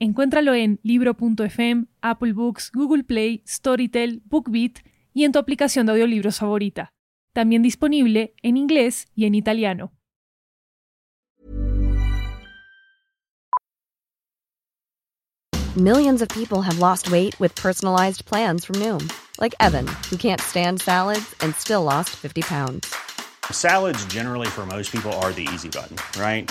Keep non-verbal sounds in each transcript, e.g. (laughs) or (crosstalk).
Encuéntralo en libro.fm, Apple Books, Google Play, Storytel, BookBeat y en tu aplicación de audiolibros favorita. También disponible en inglés y en italiano. Millions of people have lost weight with personalized plans from Noom, like Evan, who can't stand salads and still lost 50 pounds. Salads generally for most people are the easy button, right?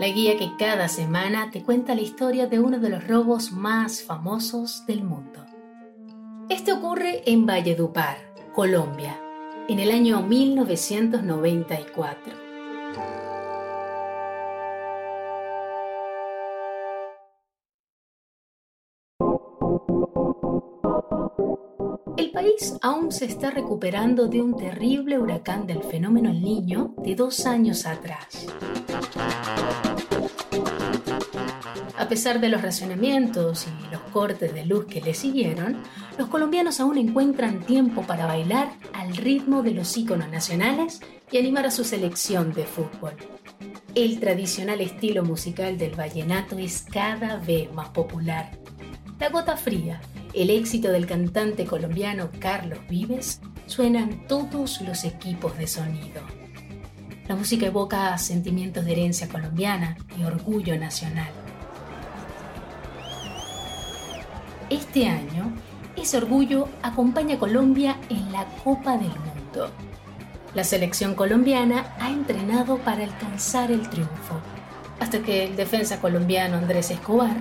la guía que cada semana te cuenta la historia de uno de los robos más famosos del mundo. Este ocurre en Valledupar, Colombia, en el año 1994. El país aún se está recuperando de un terrible huracán del fenómeno El Niño de dos años atrás. Pesar de los racionamientos y los cortes de luz que le siguieron, los colombianos aún encuentran tiempo para bailar al ritmo de los íconos nacionales y animar a su selección de fútbol. El tradicional estilo musical del vallenato es cada vez más popular. La gota fría, el éxito del cantante colombiano Carlos Vives, suena en todos los equipos de sonido. La música evoca sentimientos de herencia colombiana y orgullo nacional. Este año, ese orgullo acompaña a Colombia en la Copa del Mundo. La selección colombiana ha entrenado para alcanzar el triunfo, hasta que el defensa colombiano Andrés Escobar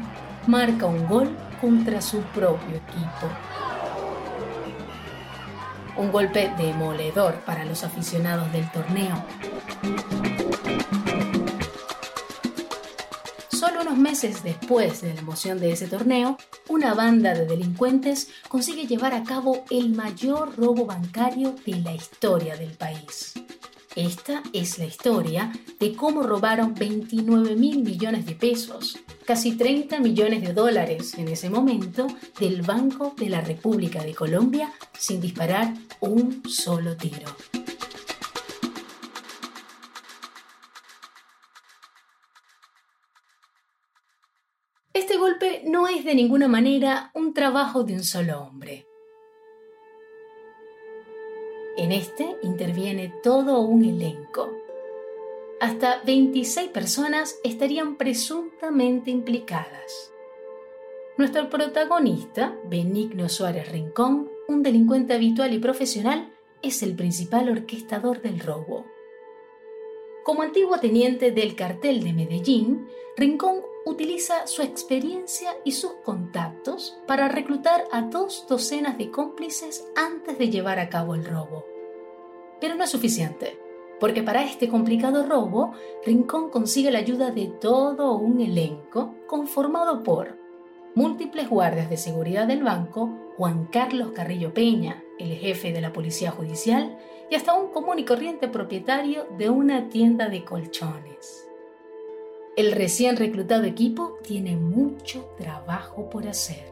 marca un gol contra su propio equipo. Un golpe demoledor para los aficionados del torneo. Unos meses después de la emoción de ese torneo, una banda de delincuentes consigue llevar a cabo el mayor robo bancario de la historia del país. Esta es la historia de cómo robaron 29 mil millones de pesos, casi 30 millones de dólares en ese momento, del Banco de la República de Colombia sin disparar un solo tiro. No es de ninguna manera un trabajo de un solo hombre. En este interviene todo un elenco. Hasta 26 personas estarían presuntamente implicadas. Nuestro protagonista, Benigno Suárez Rincón, un delincuente habitual y profesional, es el principal orquestador del robo. Como antiguo teniente del cartel de Medellín, Rincón utiliza su experiencia y sus contactos para reclutar a dos docenas de cómplices antes de llevar a cabo el robo. Pero no es suficiente, porque para este complicado robo, Rincón consigue la ayuda de todo un elenco conformado por múltiples guardias de seguridad del banco, Juan Carlos Carrillo Peña, el jefe de la Policía Judicial, y hasta un común y corriente propietario de una tienda de colchones. El recién reclutado equipo tiene mucho trabajo por hacer.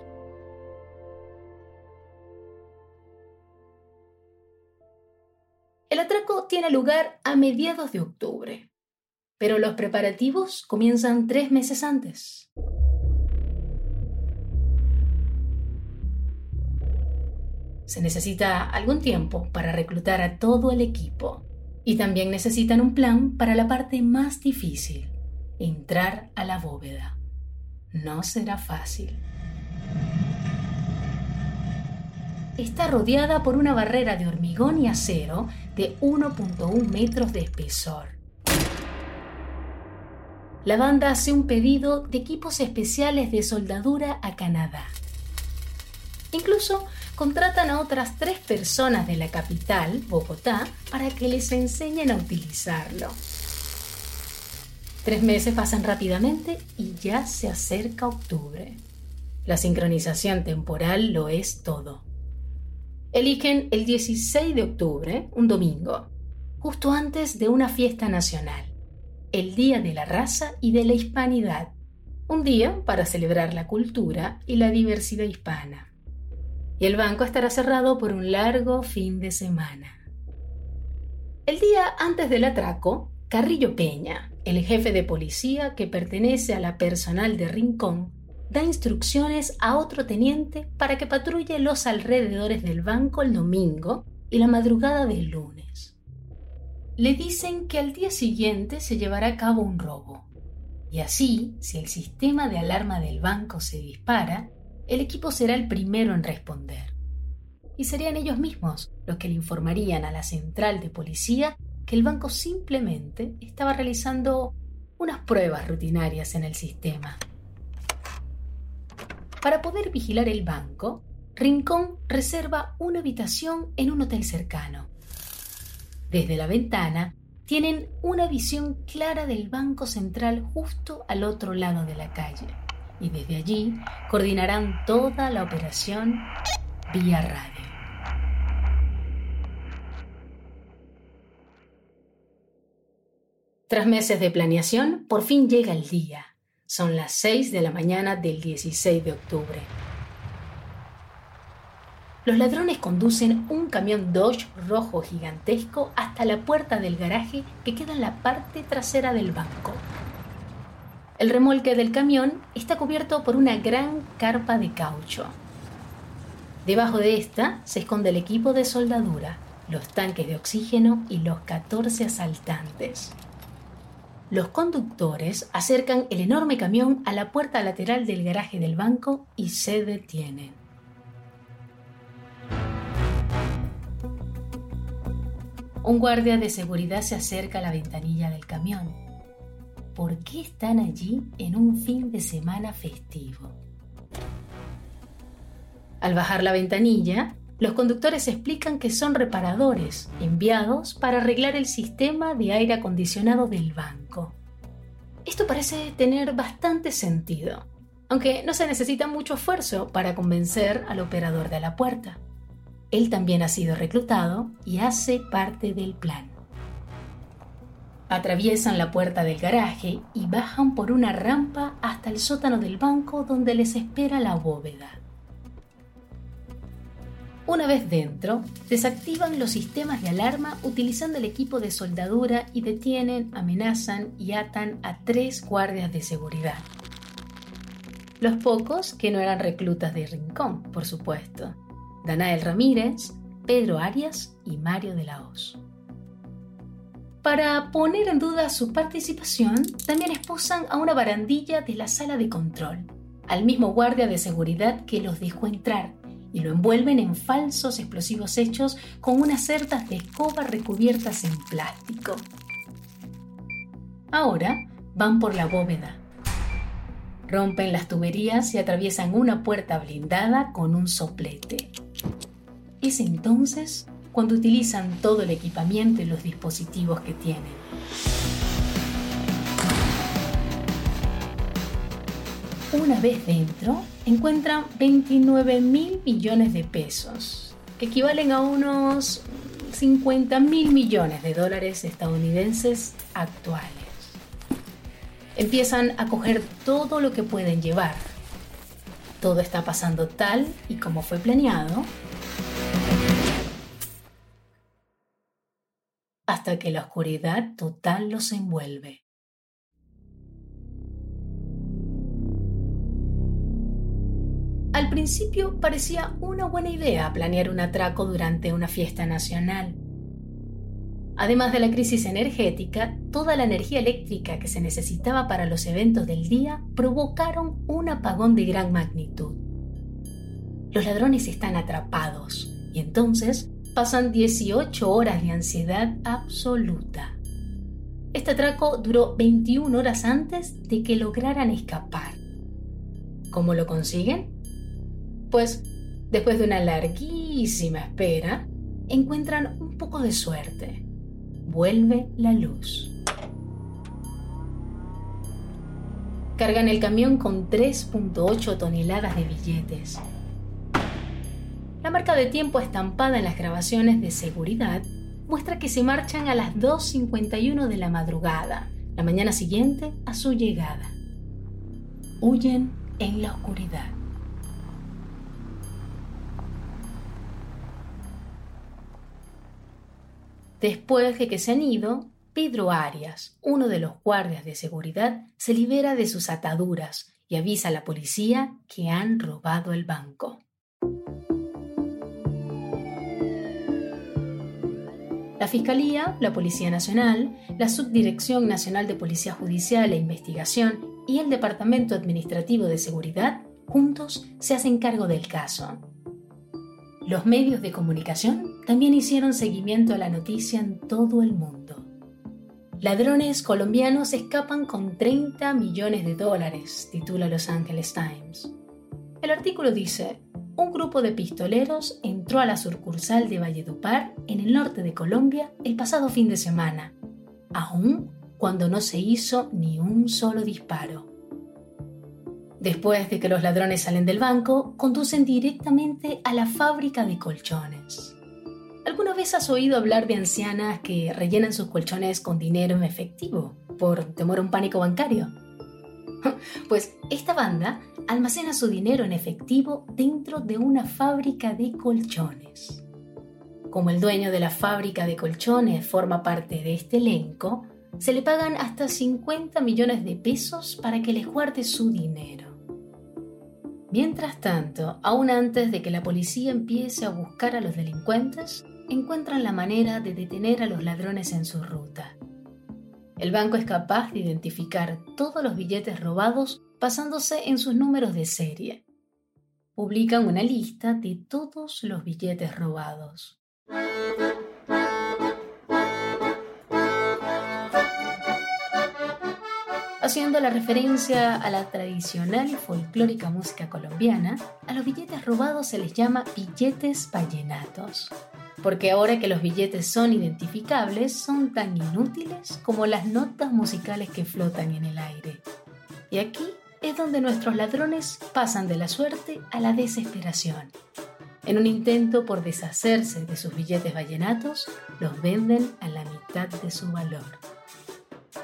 El atraco tiene lugar a mediados de octubre, pero los preparativos comienzan tres meses antes. Se necesita algún tiempo para reclutar a todo el equipo y también necesitan un plan para la parte más difícil, entrar a la bóveda. No será fácil. está rodeada por una barrera de hormigón y acero de 1.1 metros de espesor. La banda hace un pedido de equipos especiales de soldadura a Canadá. Incluso contratan a otras tres personas de la capital, Bogotá, para que les enseñen a utilizarlo. Tres meses pasan rápidamente y ya se acerca octubre. La sincronización temporal lo es todo. Eligen el 16 de octubre, un domingo, justo antes de una fiesta nacional, el Día de la Raza y de la Hispanidad, un día para celebrar la cultura y la diversidad hispana. Y el banco estará cerrado por un largo fin de semana. El día antes del atraco, Carrillo Peña, el jefe de policía que pertenece a la personal de Rincón, da instrucciones a otro teniente para que patrulle los alrededores del banco el domingo y la madrugada del lunes. Le dicen que al día siguiente se llevará a cabo un robo. Y así, si el sistema de alarma del banco se dispara, el equipo será el primero en responder. Y serían ellos mismos los que le informarían a la central de policía que el banco simplemente estaba realizando unas pruebas rutinarias en el sistema. Para poder vigilar el banco, Rincón reserva una habitación en un hotel cercano. Desde la ventana tienen una visión clara del Banco Central justo al otro lado de la calle y desde allí coordinarán toda la operación vía radio. Tras meses de planeación, por fin llega el día. Son las 6 de la mañana del 16 de octubre. Los ladrones conducen un camión Dodge rojo gigantesco hasta la puerta del garaje que queda en la parte trasera del banco. El remolque del camión está cubierto por una gran carpa de caucho. Debajo de esta se esconde el equipo de soldadura, los tanques de oxígeno y los 14 asaltantes. Los conductores acercan el enorme camión a la puerta lateral del garaje del banco y se detienen. Un guardia de seguridad se acerca a la ventanilla del camión. ¿Por qué están allí en un fin de semana festivo? Al bajar la ventanilla, los conductores explican que son reparadores enviados para arreglar el sistema de aire acondicionado del banco. Esto parece tener bastante sentido, aunque no se necesita mucho esfuerzo para convencer al operador de la puerta. Él también ha sido reclutado y hace parte del plan. Atraviesan la puerta del garaje y bajan por una rampa hasta el sótano del banco donde les espera la bóveda. Una vez dentro, desactivan los sistemas de alarma utilizando el equipo de soldadura y detienen, amenazan y atan a tres guardias de seguridad. Los pocos que no eran reclutas de Rincón, por supuesto. Danael Ramírez, Pedro Arias y Mario de la Hoz. Para poner en duda su participación, también esposan a una barandilla de la sala de control, al mismo guardia de seguridad que los dejó entrar y lo envuelven en falsos explosivos hechos con unas cerdas de escoba recubiertas en plástico. Ahora van por la bóveda. Rompen las tuberías y atraviesan una puerta blindada con un soplete. Es entonces cuando utilizan todo el equipamiento y los dispositivos que tienen. Una vez dentro, encuentran 29 mil millones de pesos, que equivalen a unos 50 mil millones de dólares estadounidenses actuales. Empiezan a coger todo lo que pueden llevar. Todo está pasando tal y como fue planeado. Hasta que la oscuridad total los envuelve. Al principio parecía una buena idea planear un atraco durante una fiesta nacional. Además de la crisis energética, toda la energía eléctrica que se necesitaba para los eventos del día provocaron un apagón de gran magnitud. los ladrones están atrapados y entonces pasan 18 horas de ansiedad absoluta. Este atraco duró 21 horas antes de que lograran escapar. ¿Cómo lo consiguen? Pues después de una larguísima espera, encuentran un poco de suerte. Vuelve la luz. Cargan el camión con 3.8 toneladas de billetes. La marca de tiempo estampada en las grabaciones de seguridad muestra que se marchan a las 2.51 de la madrugada, la mañana siguiente a su llegada. Huyen en la oscuridad. Después de que se han ido, Pedro Arias, uno de los guardias de seguridad, se libera de sus ataduras y avisa a la policía que han robado el banco. La Fiscalía, la Policía Nacional, la Subdirección Nacional de Policía Judicial e Investigación y el Departamento Administrativo de Seguridad juntos se hacen cargo del caso. Los medios de comunicación también hicieron seguimiento a la noticia en todo el mundo. Ladrones colombianos escapan con 30 millones de dólares, titula Los Angeles Times. El artículo dice, un grupo de pistoleros entró a la sucursal de Valledupar, en el norte de Colombia, el pasado fin de semana, aún cuando no se hizo ni un solo disparo. Después de que los ladrones salen del banco, conducen directamente a la fábrica de colchones. ¿Alguna vez has oído hablar de ancianas que rellenan sus colchones con dinero en efectivo por temor a un pánico bancario? (laughs) Pues esta banda almacena su dinero en efectivo dentro de una fábrica de colchones. Como el dueño de la fábrica de colchones forma parte de este elenco, se le pagan hasta 50 millones de pesos para que les guarde su dinero. Mientras tanto, aún antes de que la policía empiece a buscar a los delincuentes, encuentran la manera de detener a los ladrones en su ruta. El banco es capaz de identificar todos los billetes robados basándose en sus números de serie. Publican una lista de todos los billetes robados. Haciendo la referencia a la tradicional y folclórica música colombiana, a los billetes robados se les llama billetes vallenatos, porque ahora que los billetes son identificables, son tan inútiles como las notas musicales que flotan en el aire. Y aquí es donde nuestros ladrones pasan de la suerte a la desesperación. En un intento por deshacerse de sus billetes vallenatos, los venden a la mitad de su valor.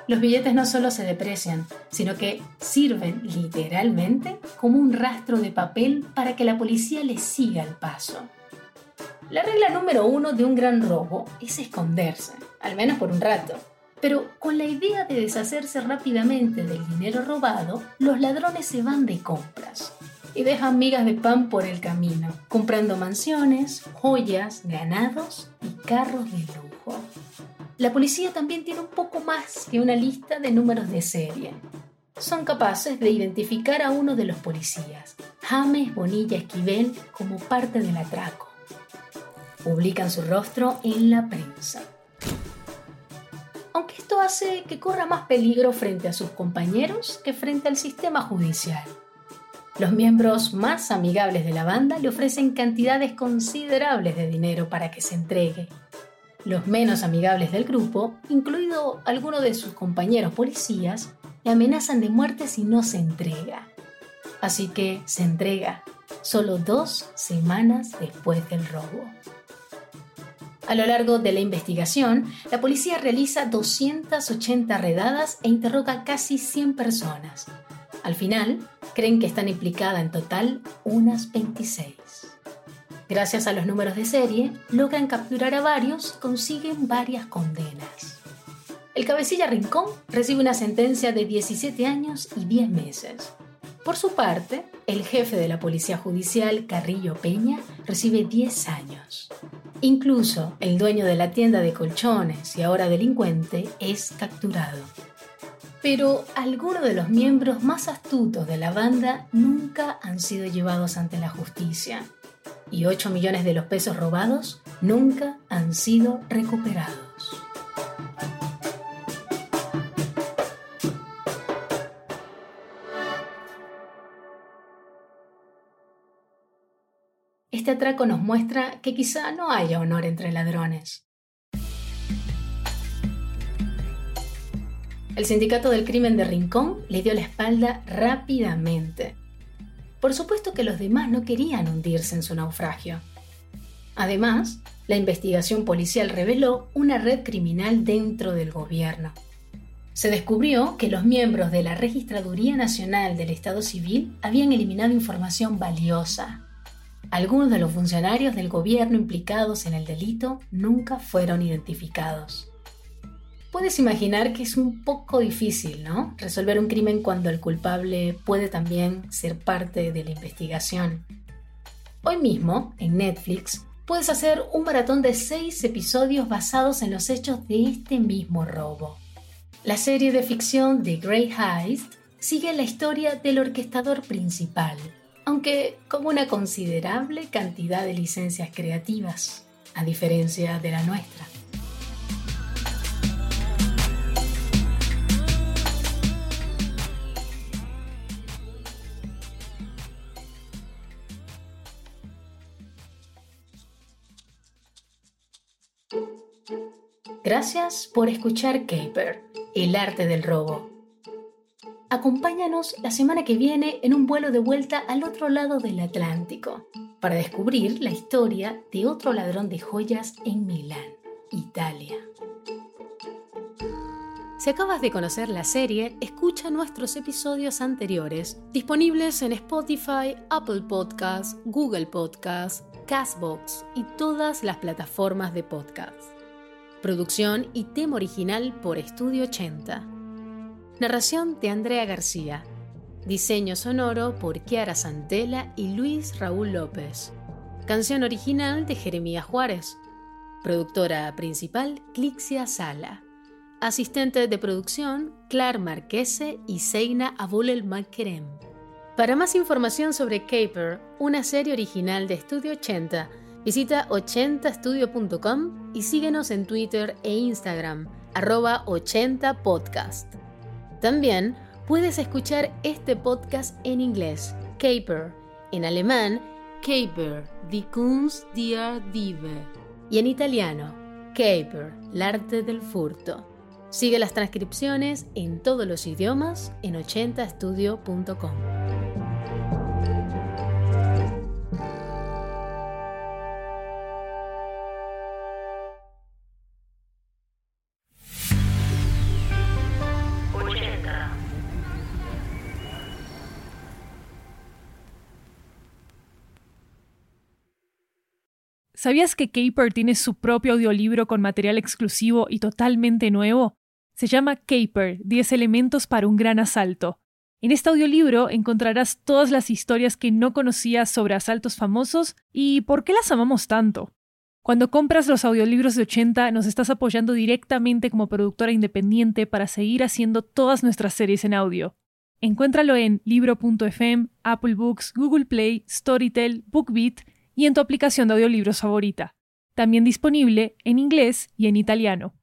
Los billetes no solo se deprecian, sino que sirven literalmente como un rastro de papel para que la policía les siga el paso. La regla número uno de un gran robo es esconderse, al menos por un rato. Pero con la idea de deshacerse rápidamente del dinero robado, los ladrones se van de compras y dejan migas de pan por el camino, comprando mansiones, joyas, ganados y carros de lujo. La policía también tiene un poco más que una lista de números de serie. Son capaces de identificar a uno de los policías, James Bonilla Esquivel, como parte del atraco. Publican su rostro en la prensa. Aunque esto hace que corra más peligro frente a sus compañeros que frente al sistema judicial. Los miembros más amigables de la banda le ofrecen cantidades considerables de dinero para que se entregue los menos amigables del grupo, incluido alguno de sus compañeros policías, le amenazan de muerte si no se entrega. Así que se entrega, solo dos semanas después del robo. A lo largo de la investigación, la policía realiza 280 redadas e interroga casi 100 personas. Al final, creen que están implicadas en total unas 26. Gracias a los números de serie, logran capturar a varios, consiguen varias condenas. El cabecilla Rincón recibe una sentencia de 17 años y 10 meses. Por su parte, el jefe de la Policía Judicial, Carrillo Peña, recibe 10 años. Incluso el dueño de la tienda de colchones y ahora delincuente es capturado. Pero algunos de los miembros más astutos de la banda nunca han sido llevados ante la justicia y 8 millones de los pesos robados nunca han sido recuperados. Este atraco nos muestra que quizá no haya honor entre ladrones. El sindicato del crimen de Rincón le dio la espalda rápidamente. Por supuesto que los demás no querían hundirse en su naufragio. Además, la investigación policial reveló una red criminal dentro del gobierno. Se descubrió que los miembros de la Registraduría Nacional del Estado Civil habían eliminado información valiosa. Algunos de los funcionarios del gobierno implicados en el delito nunca fueron identificados. Puedes imaginar que es un poco difícil, ¿no? Resolver un crimen cuando el culpable puede también ser parte de la investigación. Hoy mismo, en Netflix, puedes hacer un maratón de seis episodios basados en los hechos de este mismo robo. La serie de ficción The Great Heist sigue la historia del orquestador principal, aunque con una considerable cantidad de licencias creativas, a diferencia de la nuestra. Gracias por escuchar Caper, el arte del robo. Acompáñanos la semana que viene en un vuelo de vuelta al otro lado del Atlántico para descubrir la historia de otro ladrón de joyas en Milán, Italia. Si acabas de conocer la serie, escucha nuestros episodios anteriores disponibles en Spotify, Apple Podcasts, Google Podcasts, Castbox y todas las plataformas de podcast. Producción y tema original por Estudio 80. Narración de Andrea García. Diseño sonoro por Kiara Santela y Luis Raúl López. Canción original de Jeremías Juárez. Productora principal Clixia Sala. Asistente de producción Clar Marquese y Seina Abulel Makerem. Para más información sobre Caper, una serie original de Estudio 80, Visita 80estudio.com y síguenos en Twitter e Instagram, arroba 80podcast. También puedes escuchar este podcast en inglés, Caper, en alemán, Caper, die Kunst der Diebe, y en italiano, Caper, el arte del furto. Sigue las transcripciones en todos los idiomas en 80estudio.com. ¿Sabías que Caper tiene su propio audiolibro con material exclusivo y totalmente nuevo? Se llama Caper, 10 elementos para un gran asalto. En este audiolibro encontrarás todas las historias que no conocías sobre asaltos famosos y por qué las amamos tanto. Cuando compras los audiolibros de 80 nos estás apoyando directamente como productora independiente para seguir haciendo todas nuestras series en audio. Encuéntralo en libro.fm, Apple Books, Google Play, Storytel, BookBeat y en tu aplicación de audiolibros favorita. También disponible en inglés y en italiano.